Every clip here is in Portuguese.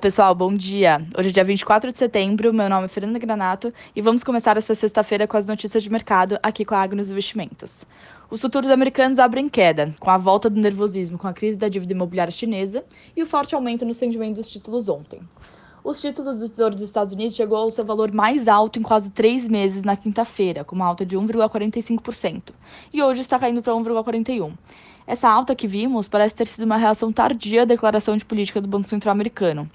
Pessoal, bom dia. Hoje é dia 24 de setembro, meu nome é Fernanda Granato e vamos começar essa sexta-feira com as notícias de mercado aqui com a Agnos Investimentos. Os futuros americanos abrem queda, com a volta do nervosismo com a crise da dívida imobiliária chinesa e o forte aumento no rendimento dos títulos ontem. Os títulos do Tesouro dos Estados Unidos chegou ao seu valor mais alto em quase três meses na quinta-feira, com uma alta de 1,45%, e hoje está caindo para 1,41%. Essa alta que vimos parece ter sido uma reação tardia à declaração de política do Banco Central americano.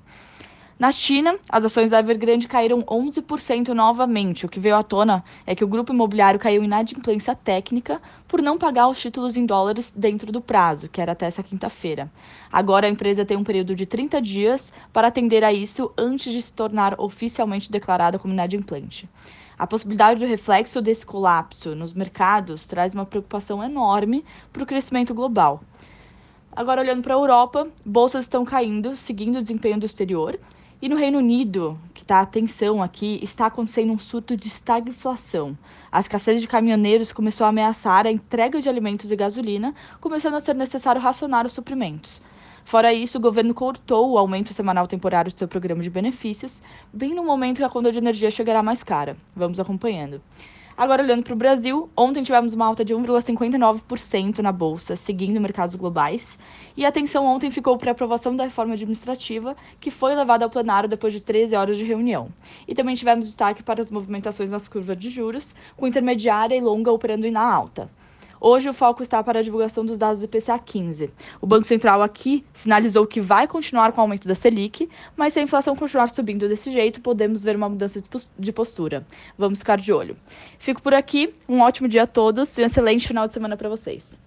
Na China, as ações da Evergrande caíram 11% novamente. O que veio à tona é que o grupo imobiliário caiu em inadimplência técnica por não pagar os títulos em dólares dentro do prazo, que era até essa quinta-feira. Agora a empresa tem um período de 30 dias para atender a isso antes de se tornar oficialmente declarada como inadimplente. A possibilidade do reflexo desse colapso nos mercados traz uma preocupação enorme para o crescimento global. Agora, olhando para a Europa, bolsas estão caindo, seguindo o desempenho do exterior, e no Reino Unido, que está atenção aqui, está acontecendo um surto de estagflação. A escassez de caminhoneiros começou a ameaçar a entrega de alimentos e gasolina, começando a ser necessário racionar os suprimentos. Fora isso, o governo cortou o aumento semanal temporário do seu programa de benefícios, bem no momento que a conta de energia chegará mais cara. Vamos acompanhando. Agora, olhando para o Brasil, ontem tivemos uma alta de 1,59% na Bolsa, seguindo mercados globais. E a atenção ontem ficou para a aprovação da reforma administrativa, que foi levada ao plenário depois de 13 horas de reunião. E também tivemos destaque para as movimentações nas curvas de juros, com intermediária e longa operando na alta. Hoje o foco está para a divulgação dos dados do IPCA 15. O Banco Central aqui sinalizou que vai continuar com o aumento da Selic, mas se a inflação continuar subindo desse jeito, podemos ver uma mudança de postura. Vamos ficar de olho. Fico por aqui, um ótimo dia a todos e um excelente final de semana para vocês.